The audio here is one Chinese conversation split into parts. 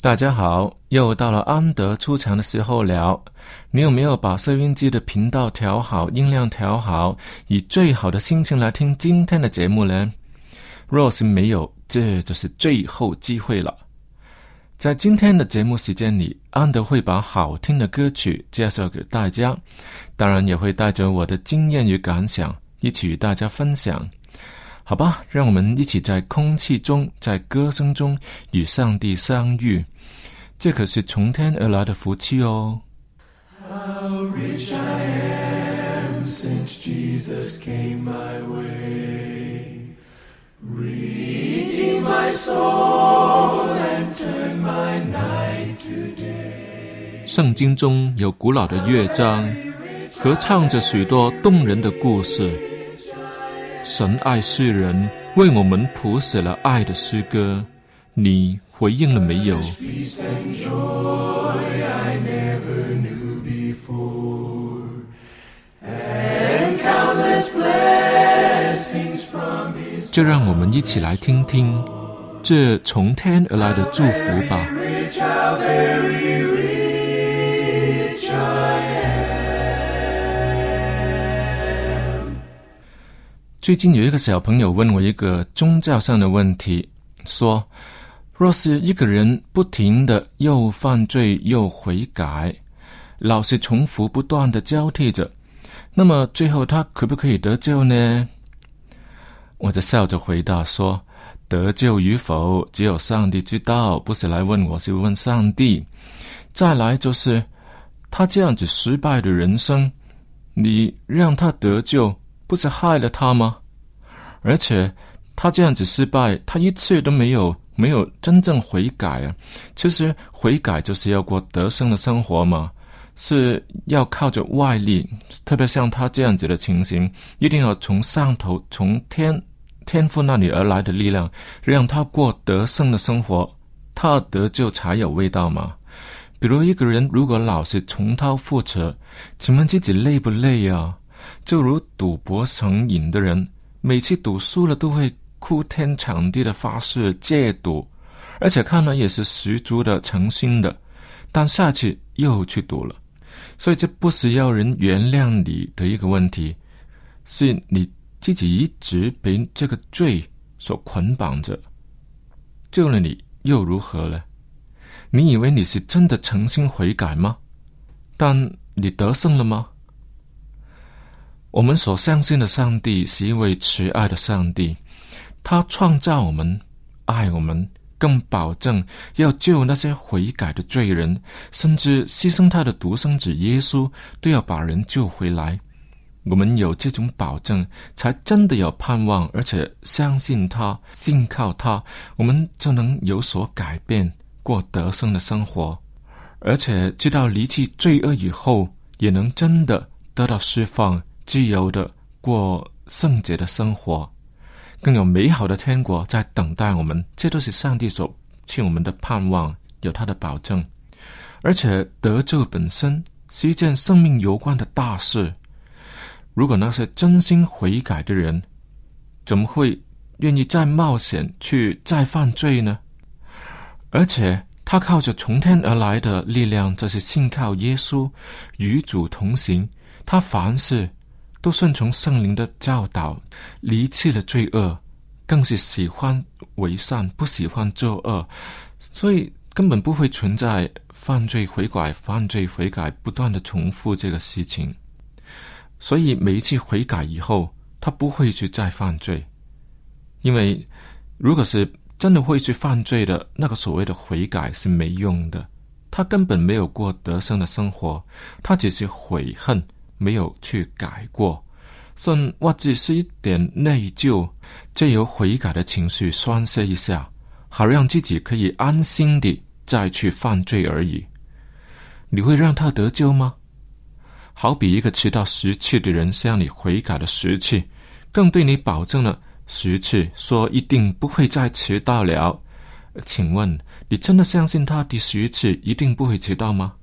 大家好，又到了安德出场的时候了。你有没有把收音机的频道调好，音量调好，以最好的心情来听今天的节目呢？若是没有，这就是最后机会了。在今天的节目时间里，安德会把好听的歌曲介绍给大家，当然也会带着我的经验与感想一起与大家分享。好吧，让我们一起在空气中，在歌声中与上帝相遇，这可是从天而来的福气哦。How rich I am since Jesus came my way. Redeemed my soul and turned my night to day. 圣经中有古老的乐章，合唱着许多动人的故事。神爱世人为我们谱写了爱的诗歌。你回应了没有？就让我们一起来听听这从天而来的祝福吧。最近有一个小朋友问我一个宗教上的问题，说：若是一个人不停的又犯罪又悔改，老是重复不断的交替着，那么最后他可不可以得救呢？我就笑着回答说：得救与否，只有上帝知道，不是来问我，是问上帝。再来就是他这样子失败的人生，你让他得救，不是害了他吗？而且他这样子失败，他一次都没有没有真正悔改啊！其实悔改就是要过得胜的生活嘛，是要靠着外力，特别像他这样子的情形，一定要从上头从天天父那里而来的力量，让他过得胜的生活，他得救才有味道嘛。比如一个人如果老是重蹈覆辙，请问自己累不累啊？就如赌博成瘾的人，每次赌输了都会哭天抢地的发誓戒赌，而且看来也是十足的诚心的，但下次又去赌了。所以这不是要人原谅你的一个问题，是你自己一直被这个罪所捆绑着。救了你又如何呢？你以为你是真的诚心悔改吗？但你得胜了吗？我们所相信的上帝是一位慈爱的上帝，他创造我们，爱我们，更保证要救那些悔改的罪人，甚至牺牲他的独生子耶稣，都要把人救回来。我们有这种保证，才真的有盼望，而且相信他，信靠他，我们就能有所改变，过得胜的生活，而且知道离弃罪恶以后，也能真的得到释放，自由的过圣洁的生活，更有美好的天国在等待我们。这都是上帝所赐我们的盼望，有他的保证。而且得救本身是一件生命攸关的大事。如果那些真心悔改的人，怎么会愿意再冒险去再犯罪呢？而且他靠着从天而来的力量，这是信靠耶稣，与主同行。他凡事都顺从圣灵的教导，离弃了罪恶，更是喜欢为善，不喜欢作恶，所以根本不会存在犯罪悔改、犯罪悔改不断的重复这个事情。所以每一次悔改以后，他不会去再犯罪，因为如果是真的会去犯罪的那个所谓的悔改是没用的，他根本没有过得胜的生活，他只是悔恨，没有去改过，甚或只是一点内疚，借由悔改的情绪宣泄一下，好让自己可以安心地再去犯罪而已。你会让他得救吗？好比一个迟到十次的人向你悔改了十次，更对你保证了。十次说一定不会再迟到了，请问你真的相信他第十次一定不会迟到吗？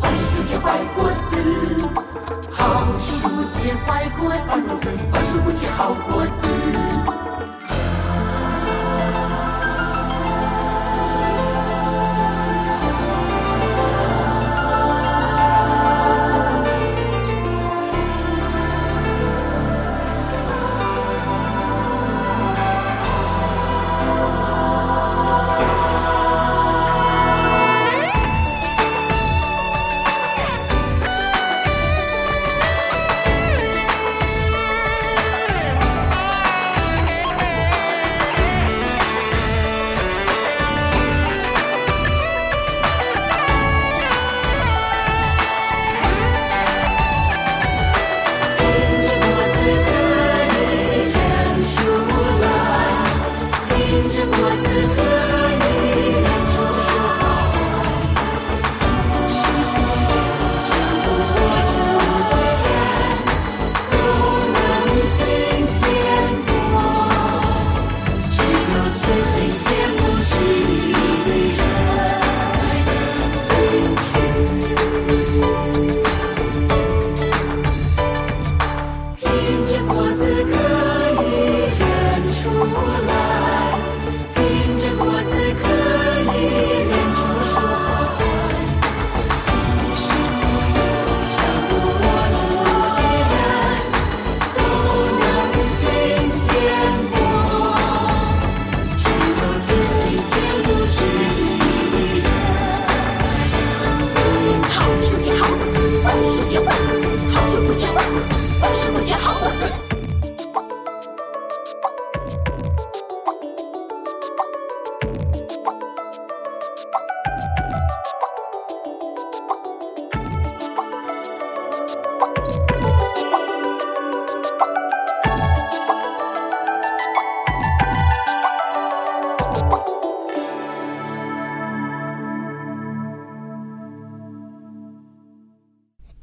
坏树结坏果子。好树结坏果子，坏树不结好果子。着果子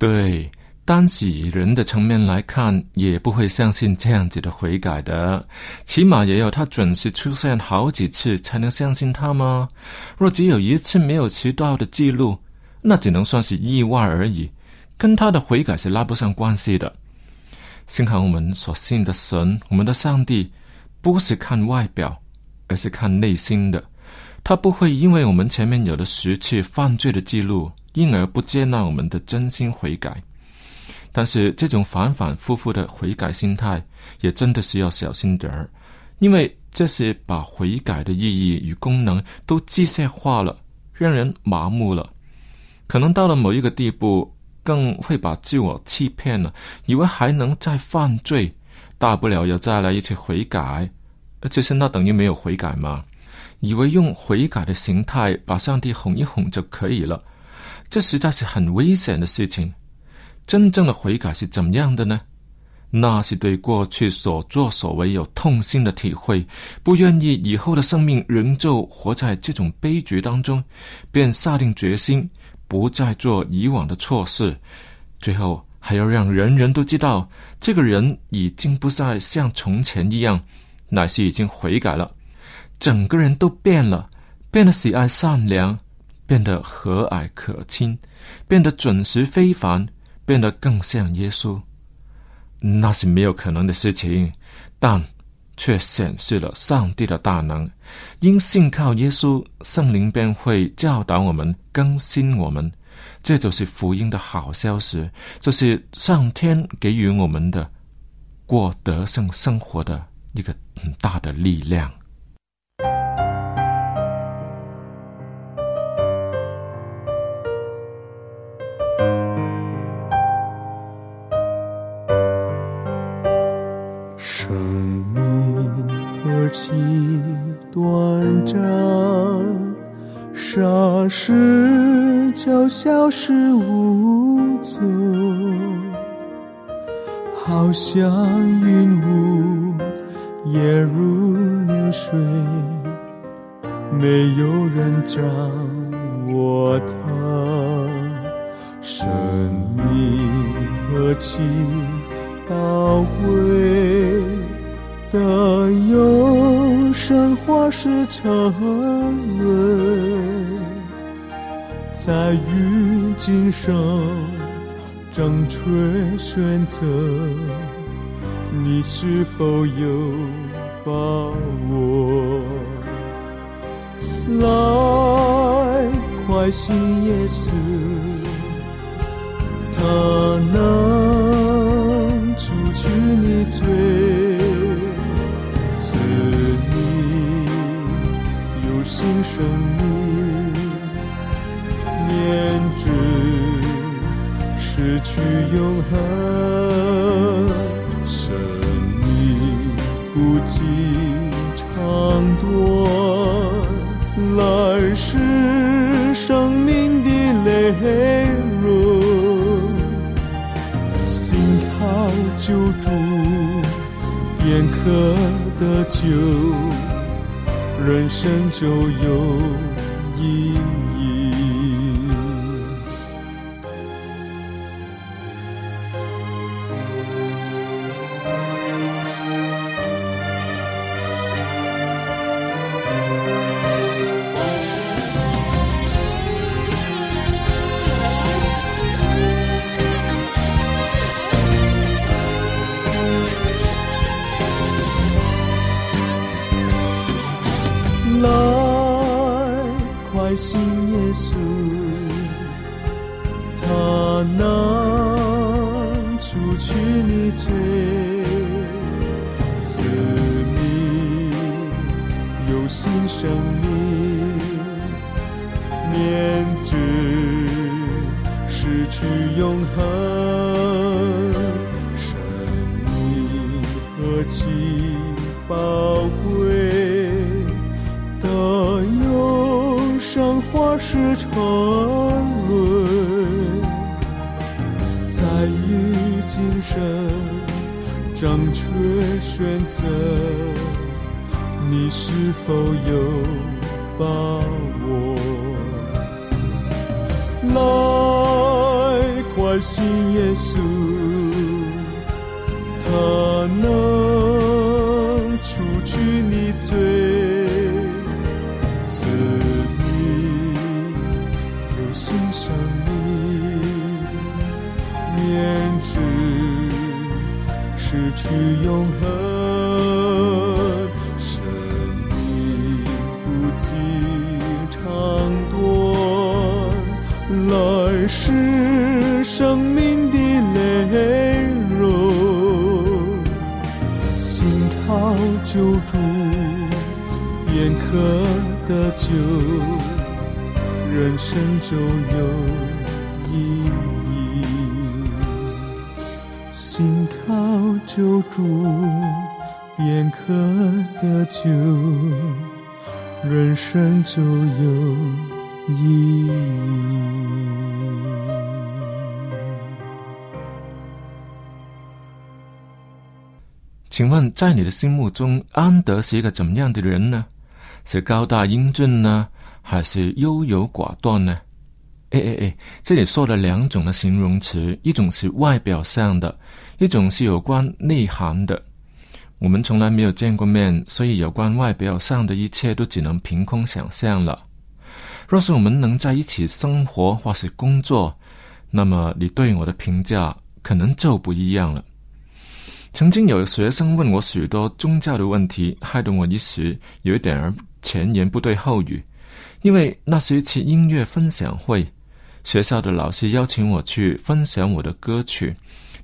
对，单是以人的层面来看，也不会相信这样子的悔改的，起码也要他准时出现好几次才能相信他吗？若只有一次没有迟到的记录，那只能算是意外而已，跟他的悔改是拉不上关系的。幸好我们所信的神，我们的上帝，不是看外表，而是看内心的。他不会因为我们前面有了十次犯罪的记录，因而不接纳我们的真心悔改。但是这种反反复复的悔改心态，也真的是要小心点儿，因为这是把悔改的意义与功能都机械化了，让人麻木了。可能到了某一个地步，更会把自我欺骗了，以为还能再犯罪，大不了又再来一次悔改。其实那等于没有悔改嘛。以为用悔改的形态把上帝哄一哄就可以了，这实在是很危险的事情。真正的悔改是怎么样的呢？那是对过去所作所为有痛心的体会，不愿意以后的生命仍旧活在这种悲剧当中，便下定决心不再做以往的错事，最后还要让人人都知道，这个人已经不再像从前一样，乃是已经悔改了。整个人都变了，变得喜爱善良，变得和蔼可亲，变得准时非凡，变得更像耶稣。那是没有可能的事情，但却显示了上帝的大能。因信靠耶稣，圣灵便会教导我们、更新我们。这就是福音的好消息，这是上天给予我们的过得胜生活的一个很大的力量。短暂，霎时就消失无踪，好像云雾也如流水，没有人掌握它。生命何其宝贵的有生化是沉沦，在于今生正确选择，你是否有把握？来，快信耶稣。他能除去你罪，新生命，免之失去永恒。生命不计长短，来世生命的泪润。心靠救助，便可得救，人生就有耶稣，他能除去你罪，赐你有新生命，免之失去永恒。生命何其是沉沦，在于今生正确选择，你是否有把握？来，快信耶稣，他能就，人生就有意义。心靠救助，便可得救，人生就有意义。请问，在你的心目中，安德是一个怎么样的人呢？是高大英俊呢，还是优柔寡断呢？哎哎哎，这里说了两种的形容词，一种是外表上的，一种是有关内涵的。我们从来没有见过面，所以有关外表上的一切都只能凭空想象了。若是我们能在一起生活或是工作，那么你对我的评价可能就不一样了。曾经有学生问我许多宗教的问题，害得我一时有一点儿前言不对后语。因为那是一次音乐分享会，学校的老师邀请我去分享我的歌曲，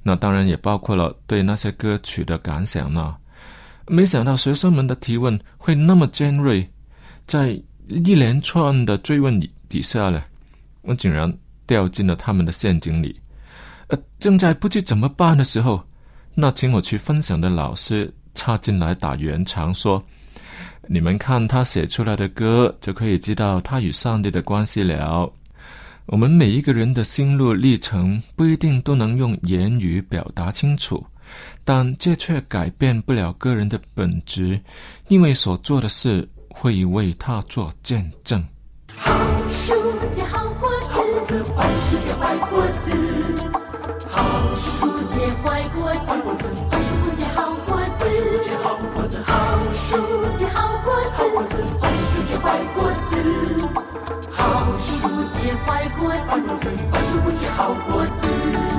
那当然也包括了对那些歌曲的感想呢。没想到学生们的提问会那么尖锐，在一连串的追问底下呢，我竟然掉进了他们的陷阱里。呃，正在不知怎么办的时候。那请我去分享的老师插进来打圆场，说：“你们看他写出来的歌，就可以知道他与上帝的关系了。我们每一个人的心路历程不一定都能用言语表达清楚，但这却改变不了个人的本质，因为所做的事会为他做见证。好树结好果子，坏树结坏果子。好树结坏果子，坏树不结好果。坏果子。好树结坏果子，坏树不结好果子。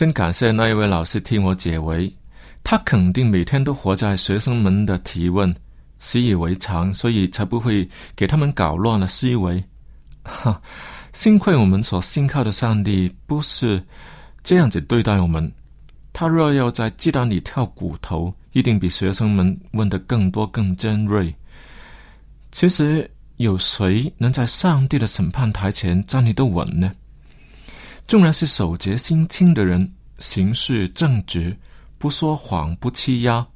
真感谢那一位老师替我解围，他肯定每天都活在学生们的提问，习以为常，所以才不会给他们搞乱了思维。哈，幸亏我们所信靠的上帝不是这样子对待我们。他若要在鸡蛋里挑骨头，一定比学生们问的更多、更尖锐。其实，有谁能在上帝的审判台前站立得稳呢？纵然是守节心清的人，行事正直，不说谎，不欺压，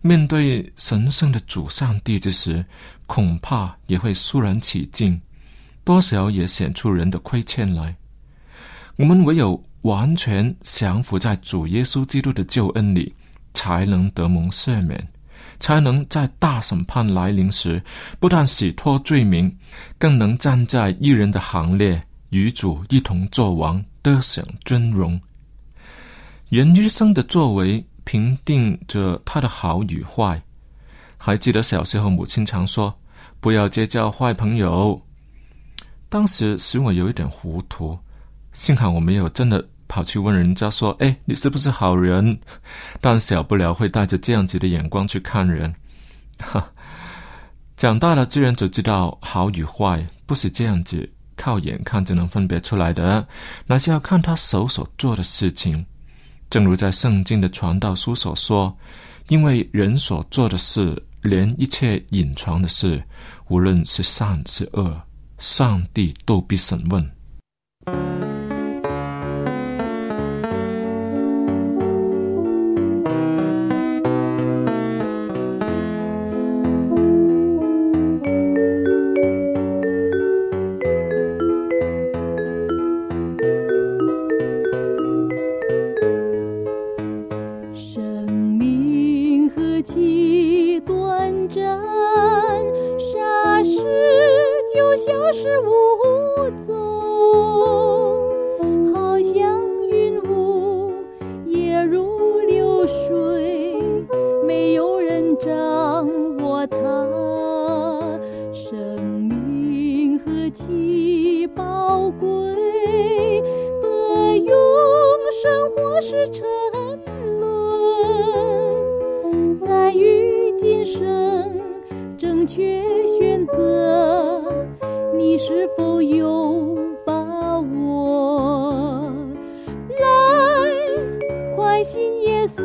面对神圣的主上帝之时，恐怕也会肃然起敬，多少也显出人的亏欠来。我们唯有完全降服在主耶稣基督的救恩里，才能得蒙赦免，才能在大审判来临时，不但洗脱罪名，更能站在一人的行列，与主一同作王，得享尊荣。人一生的作为，评定着他的好与坏。还记得小时候，母亲常说：“不要结交坏朋友。”当时使我有一点糊涂，幸好我没有真的跑去问人家说：“哎，你是不是好人？”但小不了会带着这样子的眼光去看人。哈，长大了，自然就知道好与坏不是这样子靠眼看就能分别出来的，那是要看他手所做的事情。正如在圣经的传道书所说：“因为人所做的事，连一切隐藏的事，无论是善是恶，上帝都必审问。”正确选择，你是否有把握？来，快信耶稣，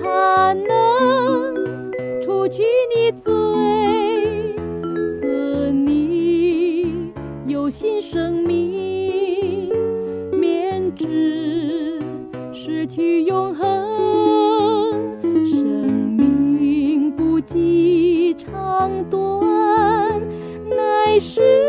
他能除去你罪，赐你有新生命，免之失去永恒。是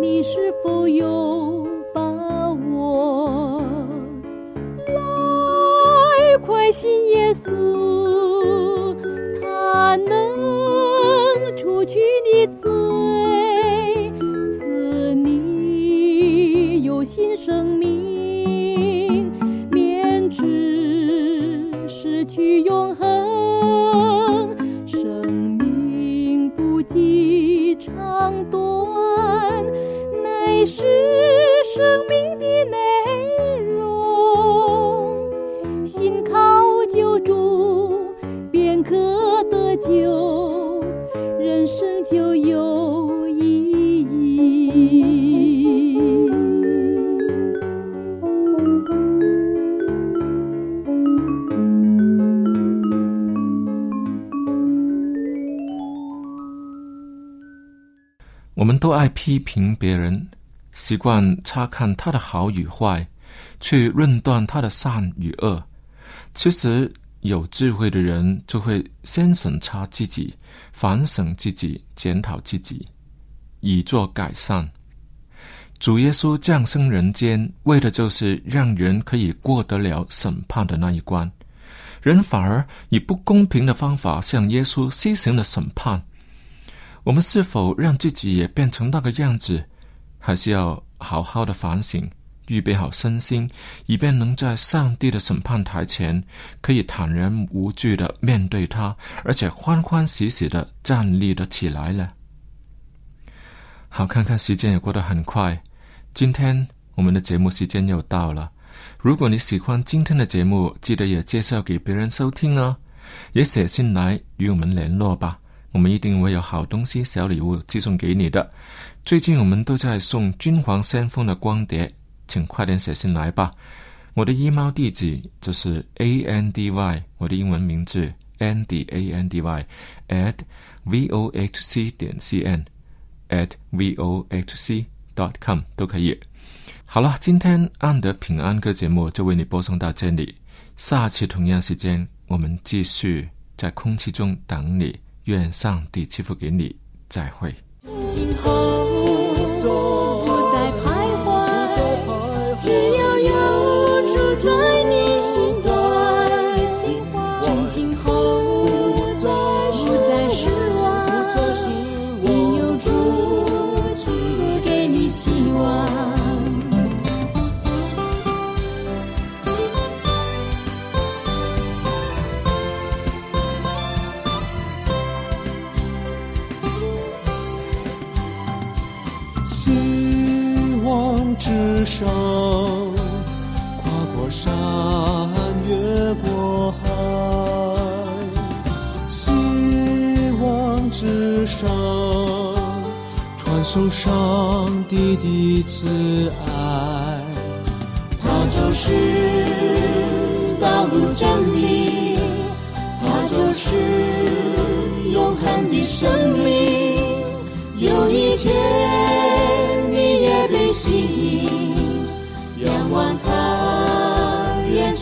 你是否有把握？来，快信耶稣，他能除去你罪，我们都爱批评别人，习惯查看他的好与坏，去论断他的善与恶。其实有智慧的人就会先审查自己、反省自己、检讨自己，以作改善。主耶稣降生人间，为的就是让人可以过得了审判的那一关。人反而以不公平的方法向耶稣施行了审判。我们是否让自己也变成那个样子？还是要好好的反省，预备好身心，以便能在上帝的审判台前，可以坦然无惧的面对他，而且欢欢喜喜的站立了起来了。好，看看时间也过得很快，今天我们的节目时间又到了。如果你喜欢今天的节目，记得也介绍给别人收听哦，也写信来与我们联络吧。我们一定会有好东西、小礼物寄送给你的。最近我们都在送君皇先锋的光碟，请快点写信来吧。我的 emo 地址就是 a n d y，我的英文名字 Andy A N D Y at v o h c 点 c n at v o h c dot com 都可以。好了，今天安德平安歌节目就为你播送到这里，下期同样时间我们继续在空气中等你。愿上帝赐福给你，再会。今后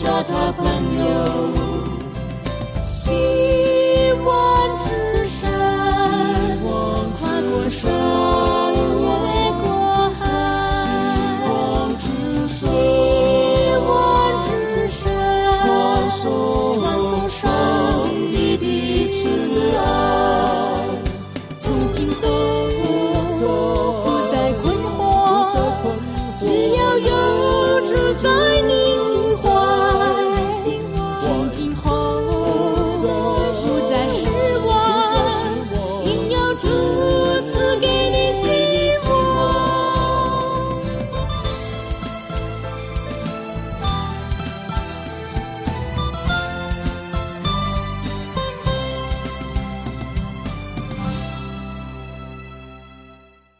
愿做他朋友。希望之山，跨过山。